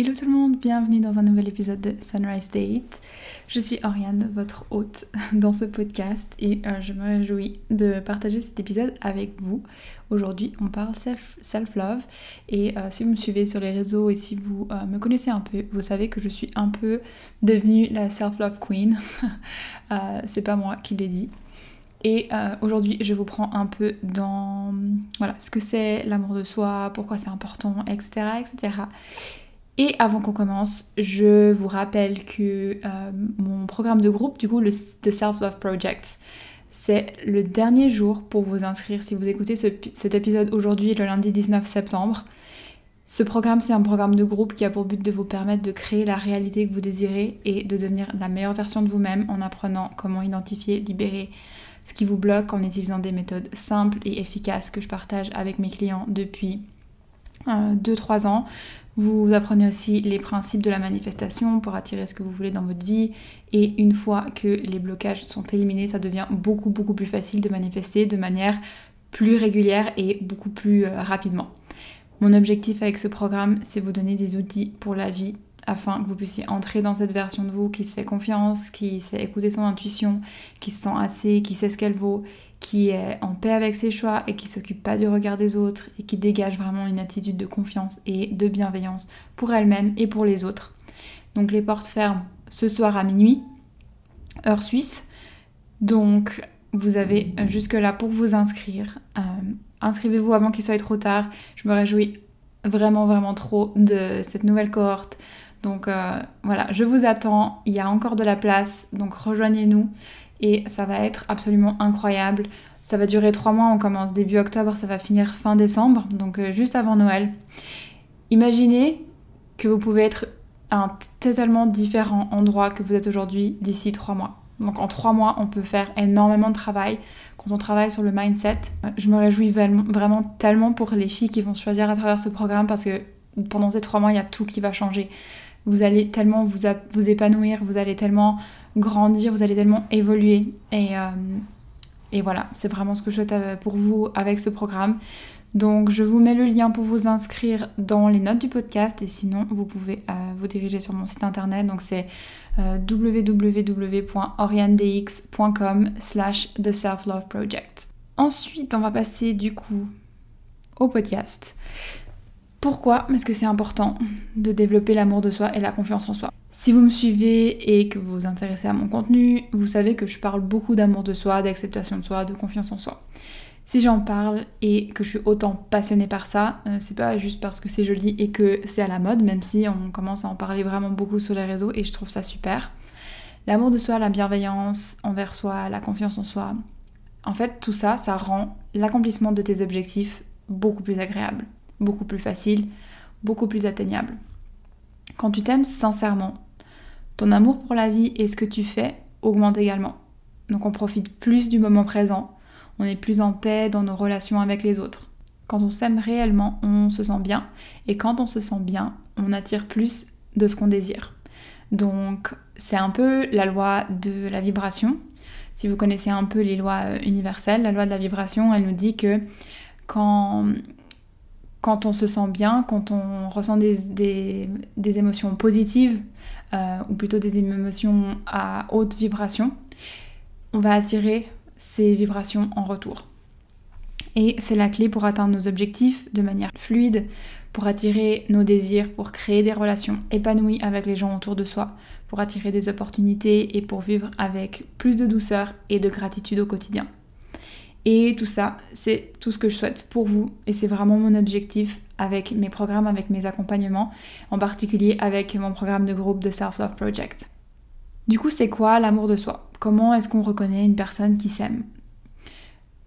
Hello tout le monde, bienvenue dans un nouvel épisode de Sunrise Date. Je suis Oriane, votre hôte dans ce podcast et euh, je me réjouis de partager cet épisode avec vous. Aujourd'hui, on parle self-love et euh, si vous me suivez sur les réseaux et si vous euh, me connaissez un peu, vous savez que je suis un peu devenue la self-love queen. C'est pas moi qui l'ai dit. Et aujourd'hui, je vous prends un peu dans voilà, ce que c'est l'amour de soi, pourquoi c'est important, etc., etc. Et avant qu'on commence, je vous rappelle que euh, mon programme de groupe, du coup, le The Self Love Project, c'est le dernier jour pour vous inscrire. Si vous écoutez cet épisode aujourd'hui, le lundi 19 septembre, ce programme, c'est un programme de groupe qui a pour but de vous permettre de créer la réalité que vous désirez et de devenir la meilleure version de vous-même en apprenant comment identifier, libérer ce qui vous bloque en utilisant des méthodes simples et efficaces que je partage avec mes clients depuis 2-3 euh, ans. Vous apprenez aussi les principes de la manifestation pour attirer ce que vous voulez dans votre vie. Et une fois que les blocages sont éliminés, ça devient beaucoup beaucoup plus facile de manifester de manière plus régulière et beaucoup plus euh, rapidement. Mon objectif avec ce programme, c'est vous donner des outils pour la vie afin que vous puissiez entrer dans cette version de vous qui se fait confiance, qui sait écouter son intuition, qui se sent assez, qui sait ce qu'elle vaut, qui est en paix avec ses choix et qui s'occupe pas du regard des autres et qui dégage vraiment une attitude de confiance et de bienveillance pour elle-même et pour les autres. Donc les portes ferment ce soir à minuit, heure suisse. Donc vous avez jusque là pour vous inscrire. Euh, inscrivez-vous avant qu'il soit trop tard. Je me réjouis vraiment vraiment trop de cette nouvelle cohorte. Donc euh, voilà, je vous attends, il y a encore de la place, donc rejoignez-nous et ça va être absolument incroyable. Ça va durer trois mois, on commence début octobre, ça va finir fin décembre, donc euh, juste avant Noël. Imaginez que vous pouvez être à un totalement différent endroit que vous êtes aujourd'hui d'ici trois mois. Donc en trois mois, on peut faire énormément de travail quand on travaille sur le mindset. Je me réjouis vraiment tellement pour les filles qui vont choisir à travers ce programme parce que pendant ces trois mois, il y a tout qui va changer vous allez tellement vous, vous épanouir, vous allez tellement grandir, vous allez tellement évoluer. Et, euh, et voilà, c'est vraiment ce que je souhaite euh, pour vous avec ce programme. Donc je vous mets le lien pour vous inscrire dans les notes du podcast et sinon vous pouvez euh, vous diriger sur mon site internet. Donc c'est www.oriandx.com slash The Self Love Project. Ensuite on va passer du coup au podcast. Pourquoi Parce que c'est important de développer l'amour de soi et la confiance en soi? Si vous me suivez et que vous vous intéressez à mon contenu, vous savez que je parle beaucoup d'amour de soi, d'acceptation de soi, de confiance en soi. Si j'en parle et que je suis autant passionnée par ça, euh, c'est pas juste parce que c'est joli et que c'est à la mode, même si on commence à en parler vraiment beaucoup sur les réseaux et je trouve ça super. L'amour de soi, la bienveillance envers soi, la confiance en soi, en fait tout ça, ça rend l'accomplissement de tes objectifs beaucoup plus agréable beaucoup plus facile, beaucoup plus atteignable. Quand tu t'aimes sincèrement, ton amour pour la vie et ce que tu fais augmente également. Donc on profite plus du moment présent, on est plus en paix dans nos relations avec les autres. Quand on s'aime réellement, on se sent bien. Et quand on se sent bien, on attire plus de ce qu'on désire. Donc c'est un peu la loi de la vibration. Si vous connaissez un peu les lois euh, universelles, la loi de la vibration, elle nous dit que quand quand on se sent bien, quand on ressent des, émotions positives, euh, ou plutôt des émotions à haute vibration, on va attirer ces vibrations en retour. Et c'est la clé pour atteindre nos objectifs de manière fluide, pour attirer nos désirs, pour créer des relations épanouies avec les gens autour de soi, pour attirer des opportunités et pour vivre avec plus de douceur et de gratitude au quotidien. Et tout ça, c'est tout ce que je souhaite pour vous. Et c'est vraiment mon objectif avec mes programmes, avec mes accompagnements, en particulier avec mon programme de groupe de Self Love Project. Du coup, c'est quoi l'amour de soi? Comment est-ce qu'on reconnaît une personne qui s'aime?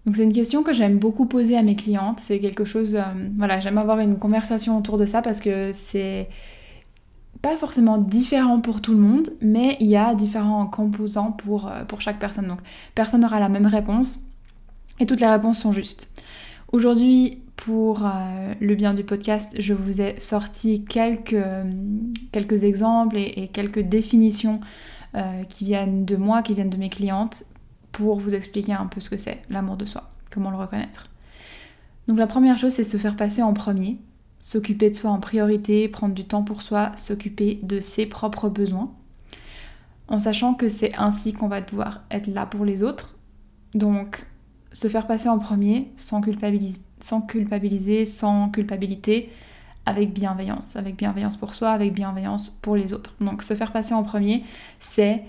Donc c'est une question que j'aime beaucoup poser à mes clientes, c'est quelque chose, euh, voilà, j'aime avoir une conversation autour de ça parce que c'est pas forcément différent pour tout le monde, mais il y a différents composants pour, euh, pour chaque personne. Donc personne n'aura la même réponse, et toutes les réponses sont justes. Aujourd'hui, pour euh, le bien du podcast, je vous ai sorti quelques, quelques exemples et, quelques définitions euh, qui viennent de moi, qui viennent de mes clientes, pour vous expliquer un peu ce que c'est l'amour de soi, comment le reconnaître. Donc la première chose, c'est se faire passer en premier. s'occuper de soi en priorité, prendre du temps pour soi, s'occuper de ses propres besoins, en sachant que c'est ainsi qu'on va pouvoir être là pour les autres. Donc, se faire passer en premier sans, culpabiliser, sans culpabilité, avec bienveillance, avec bienveillance pour soi, avec bienveillance pour les autres. Donc se faire passer en premier, c'est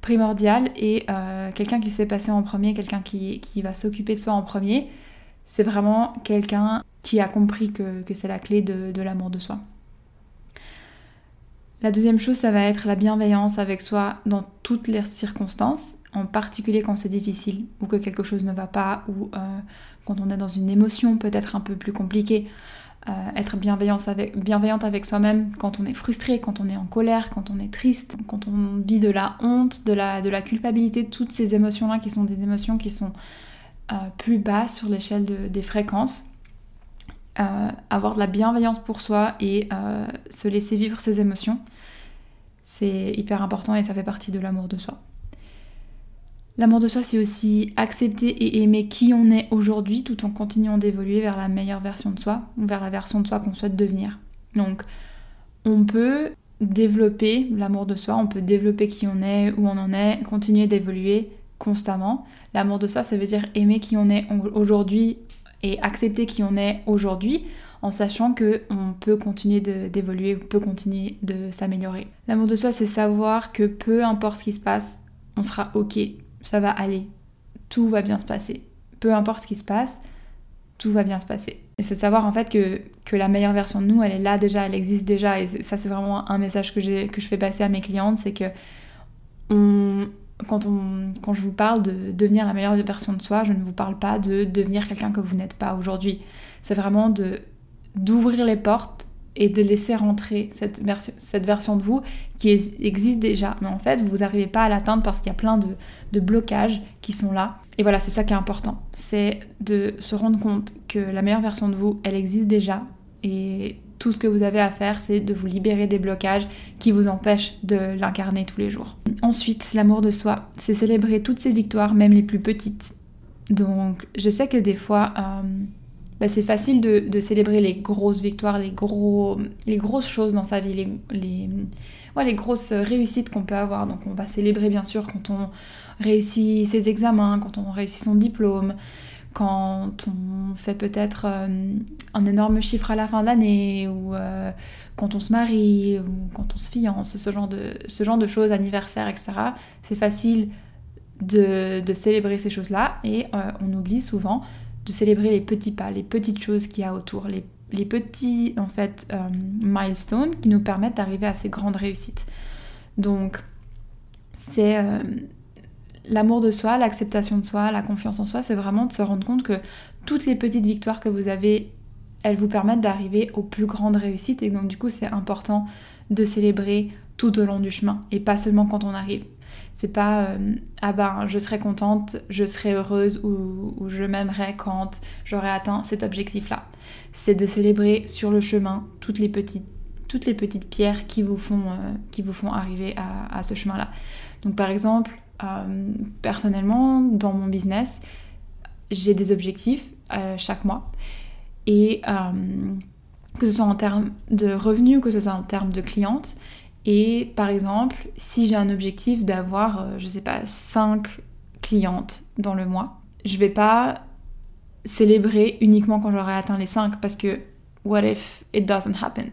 primordial et euh, quelqu'un qui se fait passer en premier, quelqu'un qui, va s'occuper de soi en premier, c'est vraiment quelqu'un qui a compris que, c'est la clé de l'amour de soi. La deuxième chose, ça va être la bienveillance avec soi dans toutes les circonstances, en particulier quand c'est difficile ou que quelque chose ne va pas ou euh, quand on est dans une émotion peut-être un peu plus compliquée. Euh, être bienveillante avec, soi-même quand on est frustré, quand on est en colère, quand on est triste, quand on vit de la honte, de la, culpabilité, toutes ces émotions-là qui sont des émotions qui sont euh, plus basses sur l'échelle des fréquences. Avoir de la bienveillance pour soi et se laisser vivre ses émotions, c'est hyper important et ça fait partie de l'amour de soi. L'amour de soi, c'est aussi accepter et aimer qui on est aujourd'hui tout en continuant d'évoluer vers la meilleure version de soi ou vers la version de soi qu'on souhaite devenir. Donc, on peut développer l'amour de soi, on peut développer qui on est, où on en est, continuer d'évoluer constamment. L'amour de soi, ça veut dire aimer qui on est aujourd'hui et accepter qui on est aujourd'hui en sachant que on peut continuer d'évoluer, on peut continuer de s'améliorer. L'amour de soi, c'est savoir que peu importe ce qui se passe, on sera ok ça va aller, tout va bien se passer. Peu importe ce qui se passe, tout va bien se passer. Et c'est de savoir en fait que, que, la meilleure version de nous, elle est là déjà, elle existe déjà. Et ça, c'est vraiment un message que, que je fais passer à mes clientes, c'est que quand, on, quand je vous parle de devenir la meilleure version de soi, je ne vous parle pas de devenir quelqu'un que vous n'êtes pas aujourd'hui. C'est vraiment de d'ouvrir les portes et de laisser rentrer cette, version, de vous qui existe déjà. Mais en fait, vous n'arrivez pas à l'atteindre parce qu'il y a plein de, de, blocages qui sont là. Et voilà, c'est ça qui est important. C'est de se rendre compte que la meilleure version de vous, elle existe déjà. Et tout ce que vous avez à faire, c'est de vous libérer des blocages qui vous empêchent de l'incarner tous les jours. Ensuite, l'amour de soi, c'est célébrer toutes ses victoires, même les plus petites. Donc, je sais que des fois... Euh, bah, c'est facile de, célébrer les grosses victoires, les, gros, les grosses choses dans sa vie, les, grosses réussites qu'on peut avoir. Donc on va célébrer bien sûr quand on réussit ses examens, quand on réussit son diplôme, quand on fait peut-être euh, un énorme chiffre à la fin de l'année, ou euh, quand on se marie, ou quand on se fiance, ce genre de, ce genre de choses, anniversaire, etc. C'est facile de, célébrer ces choses-là et euh, on oublie souvent de célébrer les petits pas, les petites choses qu'il y a autour, les, petits en fait euh, milestones qui nous permettent d'arriver à ces grandes réussites. Donc c'est euh, l'amour de soi, l'acceptation de soi, la confiance en soi, c'est vraiment de se rendre compte que toutes les petites victoires que vous avez, elles vous permettent d'arriver aux plus grandes réussites et donc du coup c'est important de célébrer tout au long du chemin et pas seulement quand on arrive. C'est pas euh, ah ben je serai contente, je serai heureuse ou, je m'aimerais quand j'aurai atteint cet objectif-là. C'est de célébrer sur le chemin toutes les petites, toutes les petites pierres qui vous font, euh, qui vous font arriver à, ce chemin-là. Donc par exemple, euh, personnellement, dans mon business, j'ai des objectifs chaque mois. Et que ce soit en termes de revenus, que ce soit en termes de clientes, et par exemple, si j'ai un objectif d'avoir, euh, je sais pas, 5 clientes dans le mois, je vais pas célébrer uniquement quand j'aurai atteint les 5 parce que what if it doesn't happen?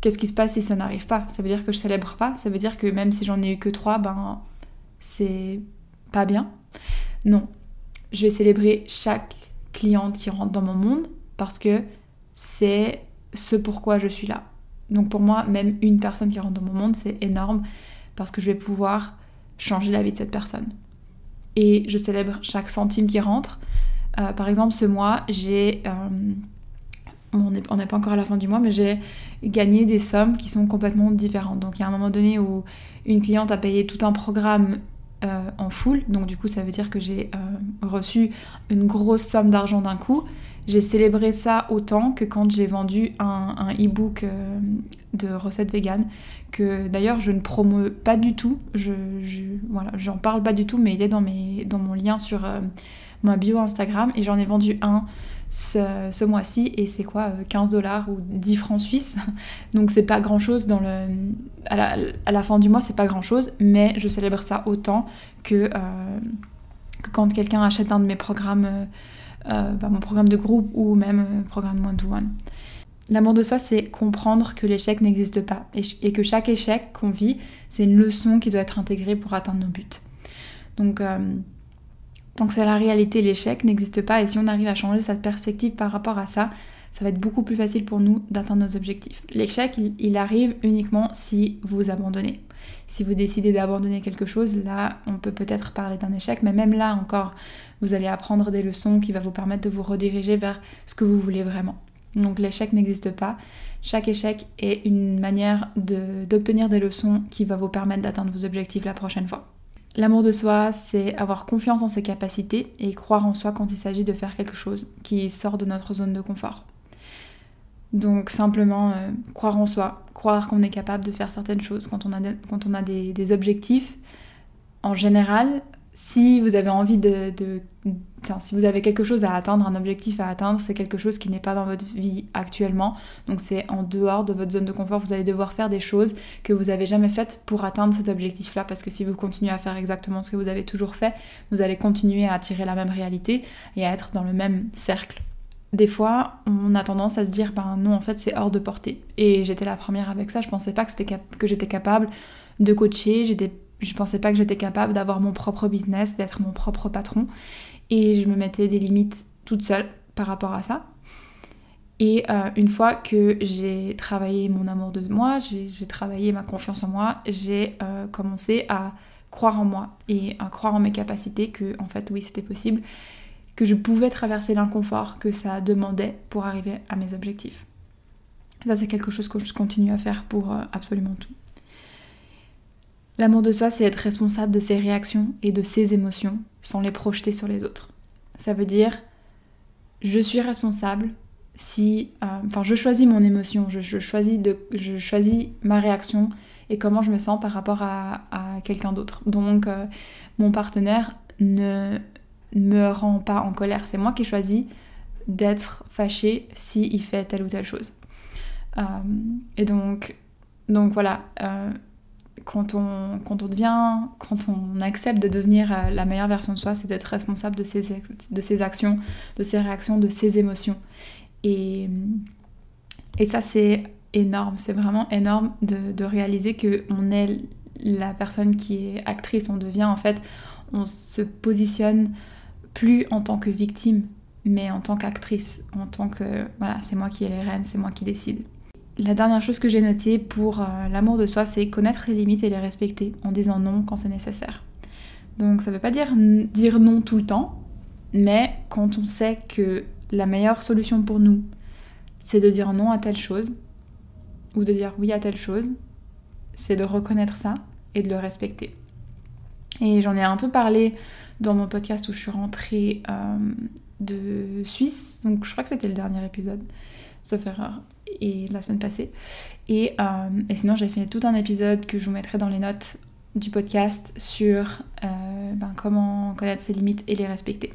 Qu'est-ce qui se passe si ça n'arrive pas? Ça veut dire que je célèbre pas? Ça veut dire que même si j'en ai eu que 3, ben c'est pas bien? Non. Je vais célébrer chaque cliente qui rentre dans mon monde parce que c'est ce pourquoi je suis là. Donc pour moi, même une personne qui rentre dans mon monde, c'est énorme parce que je vais pouvoir changer la vie de cette personne. Et je célèbre chaque centime qui rentre. Euh, par exemple, ce mois, j'ai... Euh, on n'est pas encore à la fin du mois, mais j'ai gagné des sommes qui sont complètement différentes. Donc il y a un moment donné où une cliente a payé tout un programme euh, en full, donc du coup ça veut dire que j'ai reçu une grosse somme d'argent d'un coup j'ai célébré ça autant que quand j'ai vendu un, e-book euh, de recettes véganes, que d'ailleurs je ne promeus pas du tout, j'en parle pas du tout, mais il est dans, mon lien sur euh, ma bio Instagram et j'en ai vendu un ce, mois-ci et c'est quoi 15 euh, dollars ou 10 francs suisses. Donc c'est pas grand-chose dans le à la, fin du mois, c'est pas grand-chose, mais je célèbre ça autant que, quand quelqu'un achète un de mes programmes bah, mon programme de groupe ou même programme one-to-one. L'amour de soi, c'est comprendre que l'échec n'existe pas et, que chaque échec qu'on vit, c'est une leçon qui doit être intégrée pour atteindre nos buts. Donc, Tant que c'est la réalité, l'échec n'existe pas et si on arrive à changer cette perspective par rapport à ça, ça va être beaucoup plus facile pour nous d'atteindre nos objectifs. L'échec, il, arrive uniquement si vous abandonnez. Si vous décidez d'abandonner quelque chose, là, on peut peut-être parler d'un échec, mais même là encore, vous allez apprendre des leçons qui vont vous permettre de vous rediriger vers ce que vous voulez vraiment. Donc l'échec n'existe pas. Chaque échec est une manière d'obtenir des leçons qui va vous permettre d'atteindre vos objectifs la prochaine fois. L'amour de soi, c'est avoir confiance en ses capacités et croire en soi quand il s'agit de faire quelque chose qui sort de notre zone de confort. Donc simplement euh, croire en soi, croire qu'on est capable de faire certaines choses quand on a, quand on a des objectifs. En général, si vous avez envie de, si vous avez quelque chose à atteindre, un objectif à atteindre, c'est quelque chose qui n'est pas dans votre vie actuellement. Donc c'est en dehors de votre zone de confort. Vous allez devoir faire des choses que vous n'avez jamais faites pour atteindre cet objectif-là. Parce que si vous continuez à faire exactement ce que vous avez toujours fait, vous allez continuer à attirer la même réalité et à être dans le même cercle. Des fois, on a tendance à se dire, ben non, en fait, c'est hors de portée. Et j'étais la première avec ça. Je pensais pas que, j'étais capable de coacher. Je pensais pas que j'étais capable d'avoir mon propre business, d'être mon propre patron. Et je me mettais des limites toute seule par rapport à ça. Et euh, une fois que j'ai travaillé mon amour de moi, j'ai travaillé ma confiance en moi, j'ai euh, commencé à croire en moi et à croire en mes capacités, que en fait oui c'était possible, que je pouvais traverser l'inconfort que ça demandait pour arriver à mes objectifs. Ça c'est quelque chose que je continue à faire pour euh, absolument tout. L'amour de soi, c'est être responsable de ses réactions et de ses émotions sans les projeter sur les autres. Ça veut dire, je suis responsable si... Euh, enfin, je choisis mon émotion, je, choisis de, je choisis ma réaction et comment je me sens par rapport à, quelqu'un d'autre. Donc, euh, mon partenaire ne me rend pas en colère. C'est moi qui choisis d'être fâché s'il fait telle ou telle chose. Euh, et donc, donc voilà quand on, quand on devient, quand on accepte de devenir euh, la meilleure version de soi, c'est d'être responsable de ses, de ses actions, de ses réactions, de ses émotions. Et, et ça, c'est énorme, c'est vraiment énorme de, de réaliser qu'on est la personne qui est actrice, on devient en fait, on se positionne plus en tant que victime, mais en tant qu'actrice, en tant que, voilà, c'est moi qui ai les rênes, c'est moi qui décide. La dernière chose que j'ai notée pour euh, l'amour de soi, c'est connaître ses limites et les respecter en disant non quand c'est nécessaire. Donc ça ne veut pas dire dire non tout le temps, mais quand on sait que la meilleure solution pour nous, c'est de dire non à telle chose, ou de dire oui à telle chose, c'est de reconnaître ça et de le respecter. Et j'en ai un peu parlé dans mon podcast où je suis rentrée euh, de Suisse, donc je crois que c'était le dernier épisode sauf erreur, et la semaine passée. Et, euh, sinon, j'ai fait tout un épisode que je vous mettrai dans les notes du podcast sur euh, ben, comment connaître ses limites et les respecter.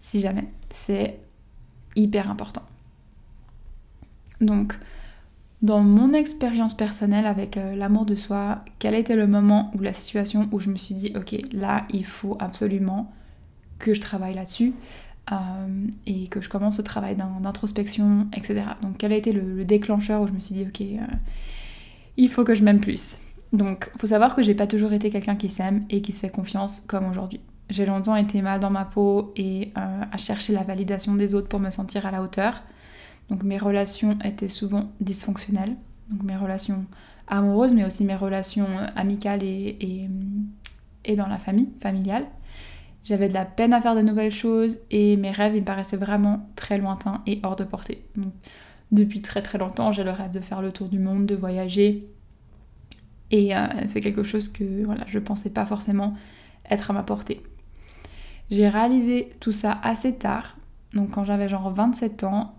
Si jamais, c'est hyper important. Donc, dans mon expérience personnelle avec euh, l'amour de soi, quel était le moment ou la situation où je me suis dit, ok, là, il faut absolument que je travaille là-dessus euh, et que je commence ce travail d'introspection, etc. Donc quel a été le, déclencheur où je me suis dit ok, euh, il faut que je m'aime plus? Donc faut savoir que j'ai pas toujours été quelqu'un qui s'aime et qui se fait confiance comme aujourd'hui. J'ai longtemps été mal dans ma peau et à chercher la validation des autres pour me sentir à la hauteur. Donc mes relations étaient souvent dysfonctionnelles. Donc mes relations amoureuses, mais aussi mes relations amicales et, et dans la famille, familiale. J'avais de la peine à faire de nouvelles choses et mes rêves, ils me paraissaient vraiment très lointains et hors de portée. depuis très très longtemps, j'ai le rêve de faire le tour du monde, de voyager. Et euh, c'est quelque chose que voilà, je pensais pas forcément être à ma portée. J'ai réalisé tout ça assez tard, donc quand j'avais genre 27 ans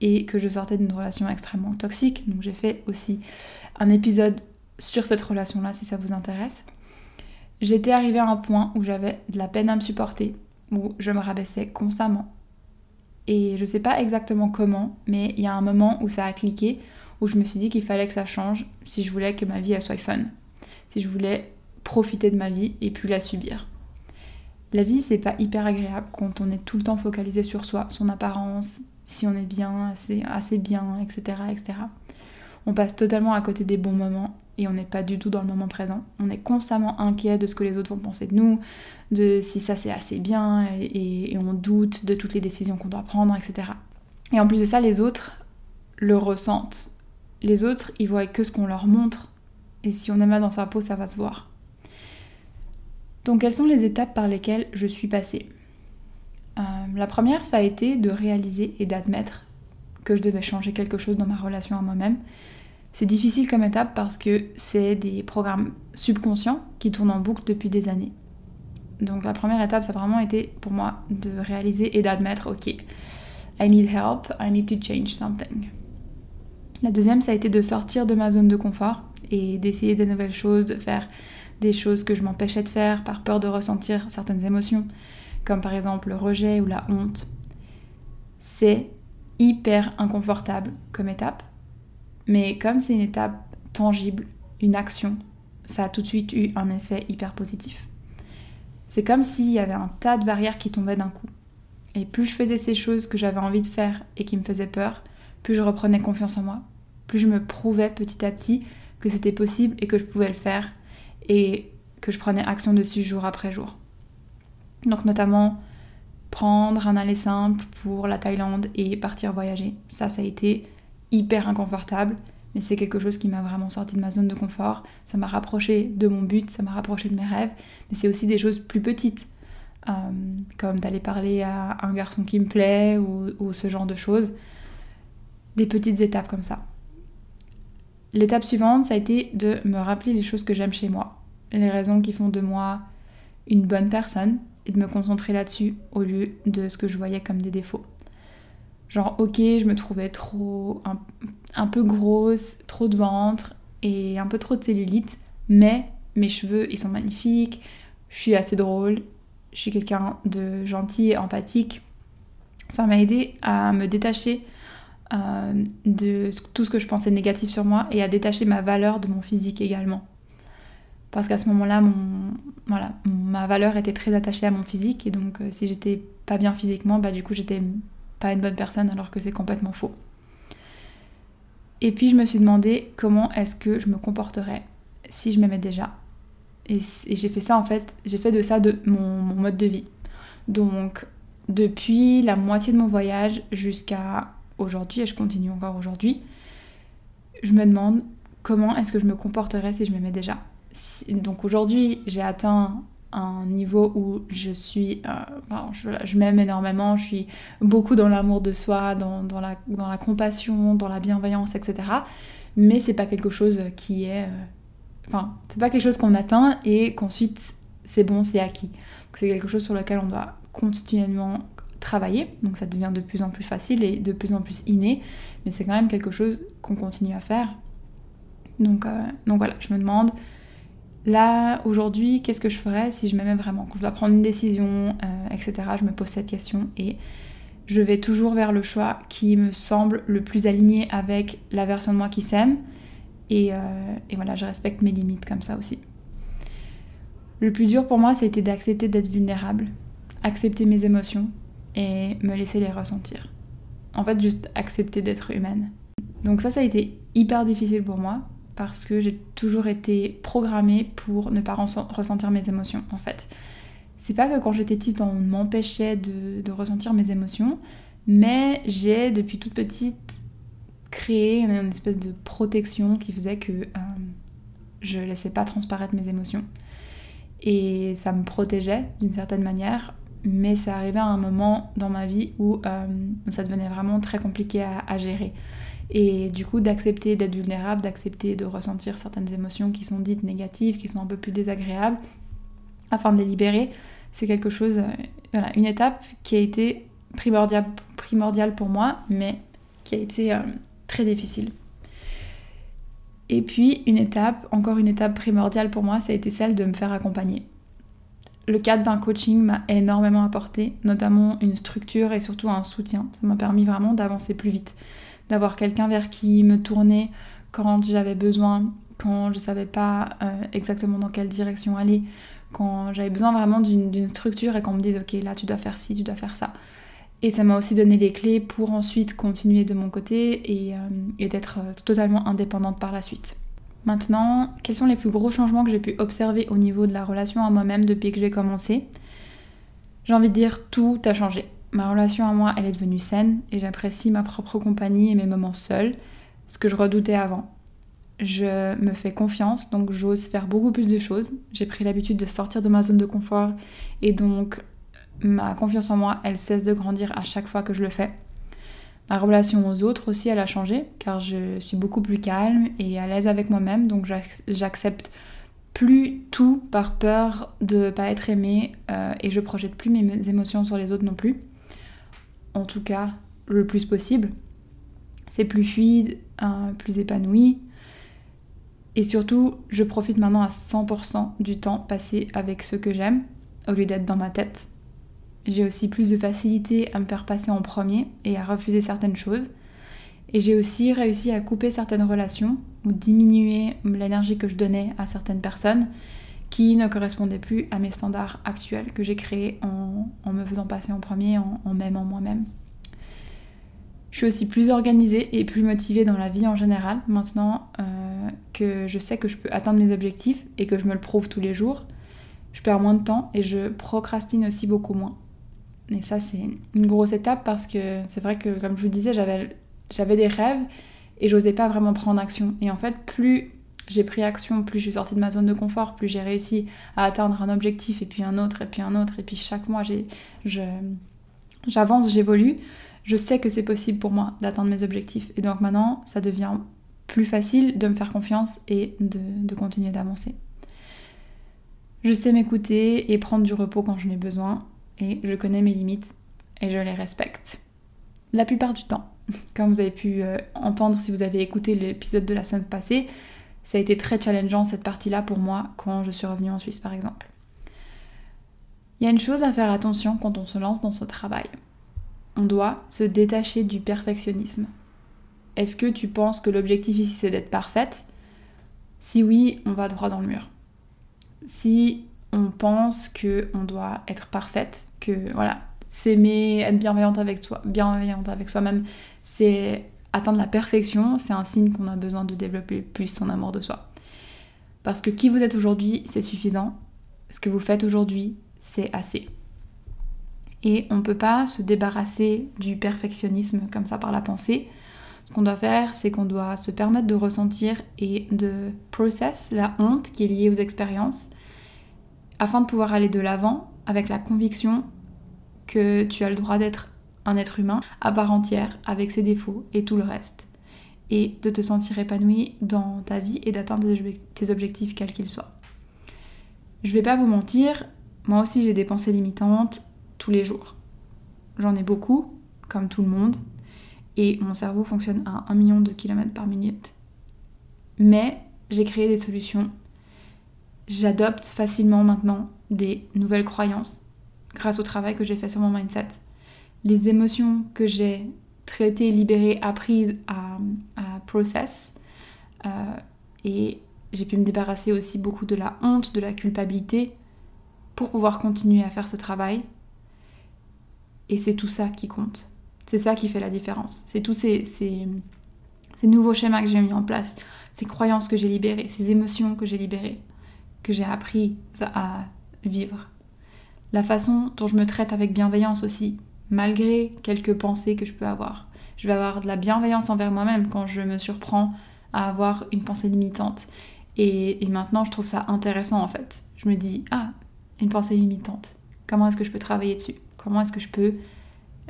et que je sortais d'une relation extrêmement toxique. Donc j'ai fait aussi un épisode sur cette relation-là si ça vous intéresse j'étais arrivée à un point où j'avais de la peine à me supporter, où je me rabaissais constamment. Et je sais pas exactement comment, mais il y a un moment où ça a cliqué, où je me suis dit qu'il fallait que ça change si je voulais que ma vie soit fun. Si je voulais profiter de ma vie et plus la subir. La vie, c'est pas hyper agréable quand on est tout le temps focalisé sur soi, son apparence, si on est bien, assez, assez bien, etc., etc. On passe totalement à côté des bons moments et on n'est pas du tout dans le moment présent. On est constamment inquiet de ce que les autres vont penser de nous, de si ça c'est assez bien et, on doute de toutes les décisions qu'on doit prendre, etc. Et en plus de ça, les autres le ressentent. Les autres, ils voient que ce qu'on leur montre et si on est mal dans sa peau, ça va se voir. Donc quelles sont les étapes par lesquelles je suis passée? Euh, La première, ça a été de réaliser et d'admettre que je devais changer quelque chose dans ma relation à moi-même. C'est difficile comme étape parce que c'est des programmes subconscients qui tournent en boucle depuis des années. Donc la première étape, ça a vraiment été pour moi de réaliser et d'admettre, ok, I need help, I need to change something. La deuxième, ça a été de sortir de ma zone de confort et d'essayer des nouvelles choses, de faire des choses que je m'empêchais de faire par peur de ressentir certaines émotions, comme par exemple le rejet ou la honte. C'est hyper inconfortable comme étape, mais comme c'est une étape tangible, une action, ça a tout de suite eu un effet hyper positif. C'est comme s'il y avait un tas de barrières qui tombaient d'un coup. Et plus je faisais ces choses que j'avais envie de faire et qui me faisaient peur, plus je reprenais confiance en moi, plus je me prouvais petit à petit que c'était possible et que je pouvais le faire et que je prenais action dessus jour après jour. Donc notamment prendre un aller simple pour la Thaïlande et partir voyager. Ça, ça a été hyper inconfortable, mais c'est quelque chose qui m'a vraiment sorti de ma zone de confort. Ça m'a rapproché de mon but, ça m'a rapproché de mes rêves, mais c'est aussi des choses plus petites, euh, comme d'aller parler à un garçon qui me plaît ou, ou ce genre de choses. Des petites étapes comme ça. L'étape suivante, ça a été de me rappeler les choses que j'aime chez moi, les raisons qui font de moi une bonne personne de me concentrer là-dessus au lieu de ce que je voyais comme des défauts. Genre, ok, je me trouvais trop. Un, peu grosse, trop de ventre et un peu trop de cellulite, mais mes cheveux, ils sont magnifiques, je suis assez drôle, je suis quelqu'un de gentil et empathique. Ça m'a aidé à me détacher euh, de tout ce que je pensais négatif sur moi et à détacher ma valeur de mon physique également. Parce qu'à ce moment-là, ma valeur était très attachée à mon physique et donc euh, si j'étais pas bien physiquement, bah du coup j'étais pas une bonne personne alors que c'est complètement faux. Et puis je me suis demandé comment est-ce que je me comporterais si je m'aimais déjà. Et, j'ai fait ça en fait, j'ai fait de ça mon mode de vie. Donc depuis la moitié de mon voyage jusqu'à aujourd'hui, et je continue encore aujourd'hui, je me demande comment est-ce que je me comporterais si je m'aimais déjà. Donc aujourd'hui, j'ai atteint un niveau où je suis, euh, je, m'aime énormément, je suis beaucoup dans l'amour de soi, dans, la, compassion, dans la bienveillance, etc. Mais c'est pas quelque chose qui est, euh, enfin, c'est pas quelque chose qu'on atteint et qu'ensuite c'est bon, c'est acquis. C'est quelque chose sur lequel on doit continuellement travailler, donc ça devient de plus en plus facile et de plus en plus inné, mais c'est quand même quelque chose qu'on continue à faire. Donc, euh, donc voilà, je me demande, là, aujourd'hui, qu'est-ce que je ferais si je m'aimais vraiment? Quand je dois prendre une décision, euh, etc., je me pose cette question et je vais toujours vers le choix qui me semble le plus aligné avec la version de moi qui s'aime. Et, euh, et voilà, je respecte mes limites comme ça aussi. Le plus dur pour moi, c'était d'accepter d'être vulnérable, accepter mes émotions, et me laisser les ressentir. En fait, juste accepter d'être humaine. Donc ça, ça a été hyper difficile pour moi parce que j'ai toujours été programmée pour ne pas ressentir mes émotions, en fait. C'est pas que quand j'étais petite, on m'empêchait de, ressentir mes émotions, mais j'ai, depuis toute petite, créé une, espèce de protection qui faisait que euh, je laissais pas transparaître mes émotions. Et ça me protégeait d'une certaine manière mais ça arrivait à un moment dans ma vie où euh, ça devenait vraiment très compliqué à, gérer. Et du coup, d'accepter d'être vulnérable, d'accepter de ressentir certaines émotions qui sont dites négatives, qui sont un peu plus désagréables, afin de les libérer, c'est quelque chose, euh, voilà, une étape qui a été primordiale, primordiale pour moi, mais qui a été euh, très difficile. Et puis, une étape, encore une étape primordiale pour moi, ça a été celle de me faire accompagner le cadre d'un coaching m'a énormément apporté, notamment une structure et surtout un soutien. Ça m'a permis vraiment d'avancer plus vite, d'avoir quelqu'un vers qui me tourner quand j'avais besoin, quand je savais pas euh, exactement dans quelle direction aller, quand j'avais besoin vraiment d'une structure et qu'on me dise ok là tu dois faire ci, tu dois faire ça. Et ça m'a aussi donné les clés pour ensuite continuer de mon côté et, euh, d'être euh, totalement indépendante par la suite. Maintenant, quels sont les plus gros changements que j'ai pu observer au niveau de la relation à moi-même depuis que j'ai commencé? J'ai envie de dire tout a changé. Ma relation à moi, elle est devenue saine et j'apprécie ma propre compagnie et mes moments seuls, ce que je redoutais avant. Je me fais confiance, donc j'ose faire beaucoup plus de choses. J'ai pris l'habitude de sortir de ma zone de confort et donc ma confiance en moi, elle cesse de grandir à chaque fois que je le fais. Ma relation aux autres aussi, elle a changé, car je suis beaucoup plus calme et à l'aise avec moi-même, donc j'accepte plus tout par peur de ne pas être aimée euh, et je projette plus mes émotions sur les autres non plus. En tout cas, le plus possible. C'est plus fluide, euh, plus épanoui. Et surtout, je profite maintenant à 100% du temps passé avec ceux que j'aime, au lieu d'être dans ma tête j'ai aussi plus de facilité à me faire passer en premier et à refuser certaines choses. Et j'ai aussi réussi à couper certaines relations ou diminuer l'énergie que je donnais à certaines personnes qui ne correspondaient plus à mes standards actuels que j'ai créés en, me faisant passer en premier, en, en m'aimant moi-même. Je suis aussi plus organisée et plus motivée dans la vie en général maintenant euh, que je sais que je peux atteindre mes objectifs et que je me le prouve tous les jours. Je perds moins de temps et je procrastine aussi beaucoup moins. Et ça, c'est une grosse étape parce que c'est vrai que, comme je vous disais, j'avais des rêves et j'osais pas vraiment prendre action. Et en fait, plus j'ai pris action, plus je suis sortie de ma zone de confort, plus j'ai réussi à atteindre un objectif et puis un autre et puis un autre. Et puis chaque mois, j'avance, j'évolue. Je sais que c'est possible pour moi d'atteindre mes objectifs. Et donc maintenant, ça devient plus facile de me faire confiance et de, continuer d'avancer. Je sais m'écouter et prendre du repos quand je n'ai besoin et je connais mes limites et je les respecte. La plupart du temps, comme vous avez pu euh, entendre si vous avez écouté l'épisode de la semaine passée, ça a été très challengeant cette partie-là pour moi quand je suis revenue en Suisse par exemple. Il y a une chose à faire attention quand on se lance dans ce travail. On doit se détacher du perfectionnisme. Est-ce que tu penses que l'objectif ici c'est d'être parfaite? Si oui, on va droit dans le mur. Si on pense que on doit être parfaite, que voilà, s'aimer, être bienveillante avec soi, bienveillante avec soi-même, c'est atteindre la perfection, c'est un signe qu'on a besoin de développer plus son amour de soi. Parce que qui vous êtes aujourd'hui, c'est suffisant. Ce que vous faites aujourd'hui, c'est assez. Et on ne peut pas se débarrasser du perfectionnisme comme ça par la pensée. Ce qu'on doit faire, c'est qu'on doit se permettre de ressentir et de process la honte qui est liée aux expériences afin de pouvoir aller de l'avant avec la conviction que tu as le droit d'être être humain à part entière avec ses défauts et tout le reste et de te sentir épanoui dans ta vie et d'atteindre tes objectifs quels qu'ils soient. Je vais pas vous mentir, moi aussi j'ai des pensées limitantes tous les jours. J'en ai beaucoup, comme tout le monde, et mon cerveau fonctionne à 1 million de kilomètres par minute. Mais j'ai créé des solutions J'adopte facilement maintenant des nouvelles croyances grâce au travail que j'ai fait sur mon mindset. Les émotions que j'ai traitées, libérées, apprises à, process. Euh, et j'ai pu me débarrasser aussi beaucoup de la honte, de la culpabilité pour pouvoir continuer à faire ce travail. Et c'est tout ça qui compte. C'est ça qui fait la différence. C'est tous ces, ces, ces nouveaux schémas que j'ai mis en place, ces croyances que j'ai libérées, ces émotions que j'ai libérées que j'ai appris à vivre. La façon dont je me traite avec bienveillance aussi, malgré quelques pensées que je peux avoir. Je vais avoir de la bienveillance envers moi-même quand je me surprends à avoir une pensée limitante. Et, maintenant, je trouve ça intéressant en fait. Je me dis, ah, une pensée limitante. Comment est-ce que je peux travailler dessus? Comment est-ce que je peux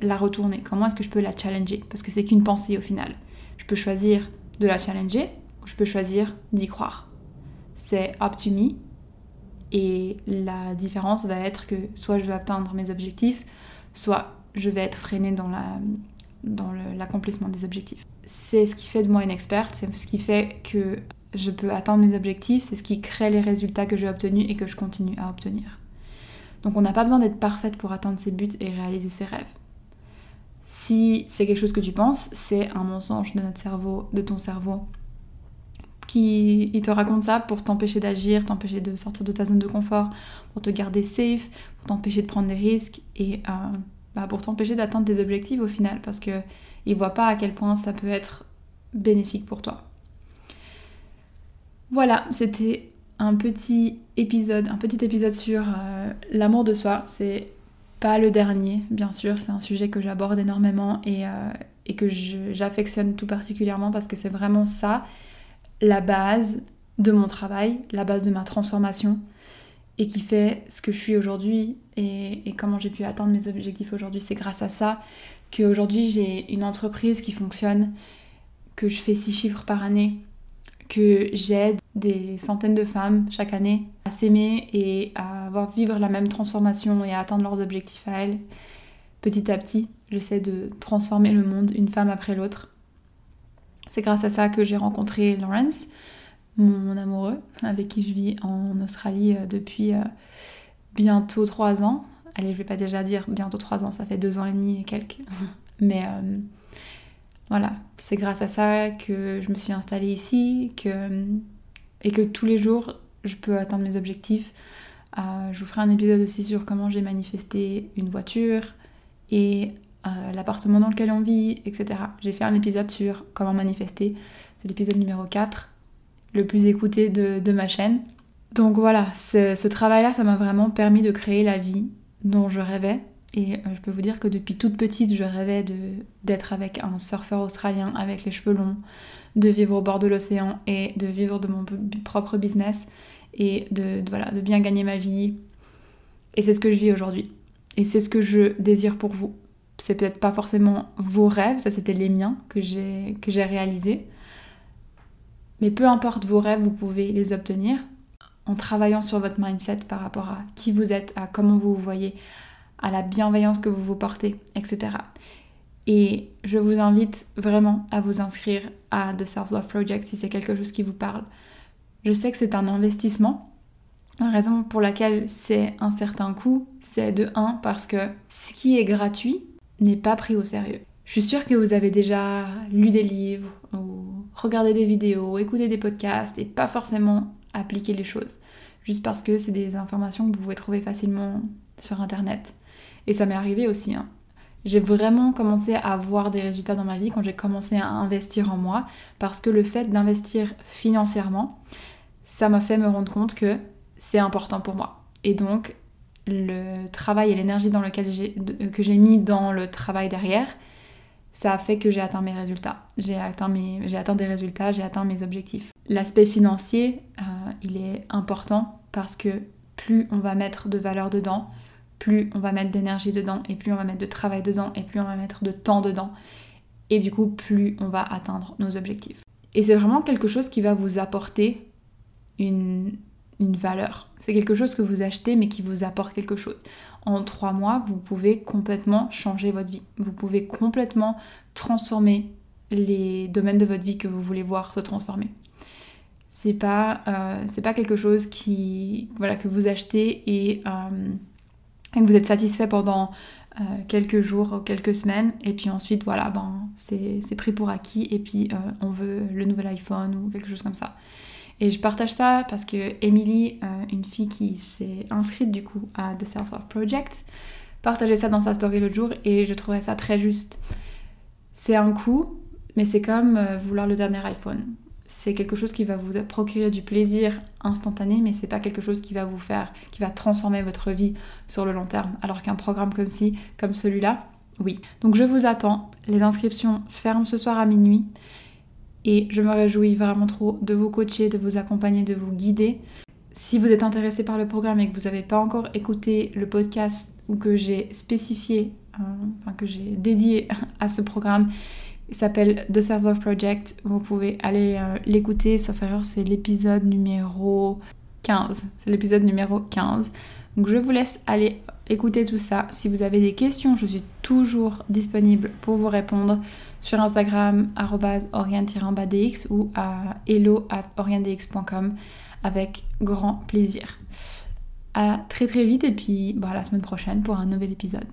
la retourner? Comment est-ce que je peux la challenger? Parce que c'est qu'une pensée au final. Je peux choisir de la challenger ou je peux choisir d'y croire c'est up to me. Et la différence va être que soit je vais atteindre mes objectifs, soit je vais être freinée dans la dans l'accomplissement des objectifs. C'est ce qui fait de moi une experte, c'est ce qui fait que je peux atteindre mes objectifs, c'est ce qui crée les résultats que j'ai obtenus et que je continue à obtenir. Donc on n'a pas besoin d'être parfaite pour atteindre ses buts et réaliser ses rêves. Si c'est quelque chose que tu penses, c'est un mensonge de notre cerveau, de ton cerveau, qui il te raconte ça pour t'empêcher d'agir, t'empêcher de sortir de ta zone de confort, pour te garder safe, pour t'empêcher de prendre des risques et euh, bah, pour t'empêcher d'atteindre tes objectifs au final, parce que il voit pas à quel point ça peut être bénéfique pour toi. Voilà, c'était un petit épisode, un petit épisode sur euh, l'amour de soi. C'est pas le dernier, bien sûr, c'est un sujet que j'aborde énormément et, euh, et que j'affectionne tout particulièrement parce que c'est vraiment ça, la base de mon travail, la base de ma transformation et qui fait ce que je suis aujourd'hui et, comment j'ai pu atteindre mes objectifs aujourd'hui. C'est grâce à ça qu'aujourd'hui j'ai une entreprise qui fonctionne, que je fais six chiffres par année, que j'aide des centaines de femmes chaque année à s'aimer et à avoir vivre la même transformation et à atteindre leurs objectifs à elles. Petit à petit, j'essaie de transformer le monde une femme après l'autre. C'est grâce à ça que j'ai rencontré Lawrence, mon amoureux, avec qui je vis en Australie euh, depuis euh, bientôt trois ans. Allez, je vais pas déjà dire bientôt trois ans, ça fait deux ans et demi et quelques. Mais euh, voilà, c'est grâce à ça que je me suis installée ici que, et que tous les jours je peux atteindre mes objectifs. Je vous ferai un épisode aussi sur comment j'ai manifesté une voiture et l'appartement dans lequel on vit, etc. J'ai fait un épisode sur comment manifester. C'est l'épisode numéro 4, le plus écouté de, ma chaîne. Donc voilà, ce travail-là, ça m'a vraiment permis de créer la vie dont je rêvais et euh, je peux vous dire que depuis toute petite, je rêvais d'être avec un surfeur australien avec les cheveux longs, de vivre au bord de l'océan et de vivre de mon propre business et de, voilà, de bien gagner ma vie. Et c'est ce que je vis aujourd'hui. Et c'est ce que je désire pour vous. C'est peut-être pas forcément vos rêves, ça c'était les miens que j'ai réalisés. Mais peu importe vos rêves, vous pouvez les obtenir en travaillant sur votre mindset par rapport à qui vous êtes, à comment vous vous voyez, à la bienveillance que vous vous portez, etc. Et je vous invite vraiment à vous inscrire à The Self Love Project si c'est quelque chose qui vous parle. Je sais que c'est un investissement. La raison pour laquelle c'est un certain coût, c'est de 1 parce que ce qui est gratuit n'est pas pris au sérieux. Je suis sûre que vous avez déjà lu des livres ou regardé des vidéos, écouté des podcasts et pas forcément appliqué les choses. Juste parce que c'est des informations que vous pouvez trouver facilement sur internet. Et ça m'est arrivé aussi. Hein. J'ai vraiment commencé à avoir des résultats dans ma vie quand j'ai commencé à investir en moi, parce que le fait d'investir financièrement, ça m'a fait me rendre compte que c'est important pour moi. Et donc, le travail et l'énergie dans lequel que j'ai mis dans le travail derrière, ça a fait que j'ai atteint mes résultats. J'ai atteint, mes, j'ai atteint des résultats, j'ai atteint mes objectifs. L'aspect financier, euh, il est important parce que plus on va mettre de valeur dedans, plus on va mettre d'énergie dedans, et plus on va mettre de travail dedans, et plus on va mettre de temps dedans. Et du coup, plus on va atteindre nos objectifs. Et c'est vraiment quelque chose qui va vous apporter une, une valeur. C'est quelque chose que vous achetez mais qui vous apporte quelque chose. En trois mois, vous pouvez complètement changer votre vie. Vous pouvez complètement transformer les domaines de votre vie que vous voulez voir se transformer. C'est pas, euh, c'est pas quelque chose qui, voilà, que vous achetez et euh, que vous êtes satisfait pendant euh, quelques jours ou quelques semaines et puis ensuite voilà ben c'est pris pour acquis et puis on veut le nouvel iPhone ou quelque chose comme ça. Et je partage ça parce que Emily, euh, une fille qui s'est inscrite du coup à The Self Love Project, partageait ça dans sa story l'autre jour et je trouvais ça très juste. C'est un coup, mais c'est comme vouloir le dernier iPhone c'est quelque chose qui va vous procurer du plaisir instantané, mais c'est pas quelque chose qui va vous faire, qui va transformer votre vie sur le long terme. Alors qu'un programme comme ci, comme celui-là, oui. Donc je vous attends. Les inscriptions ferment ce soir à minuit. Et je me réjouis vraiment trop de vous coacher, de vous accompagner, de vous guider. Si vous êtes intéressé par le programme et que vous n'avez pas encore écouté le podcast ou que j'ai spécifié, euh, enfin que j'ai dédié à ce programme, il s'appelle The Server Project. Vous pouvez aller euh, l'écouter, sauf erreur, c'est l'épisode numéro 15. C'est l'épisode numéro 15. Donc je vous laisse aller écouter tout ça. Si vous avez des questions, je suis toujours disponible pour vous répondre sur Instagram oriente-dx ou à hello avec grand plaisir. À très très vite et puis bah, à la semaine prochaine pour un nouvel épisode.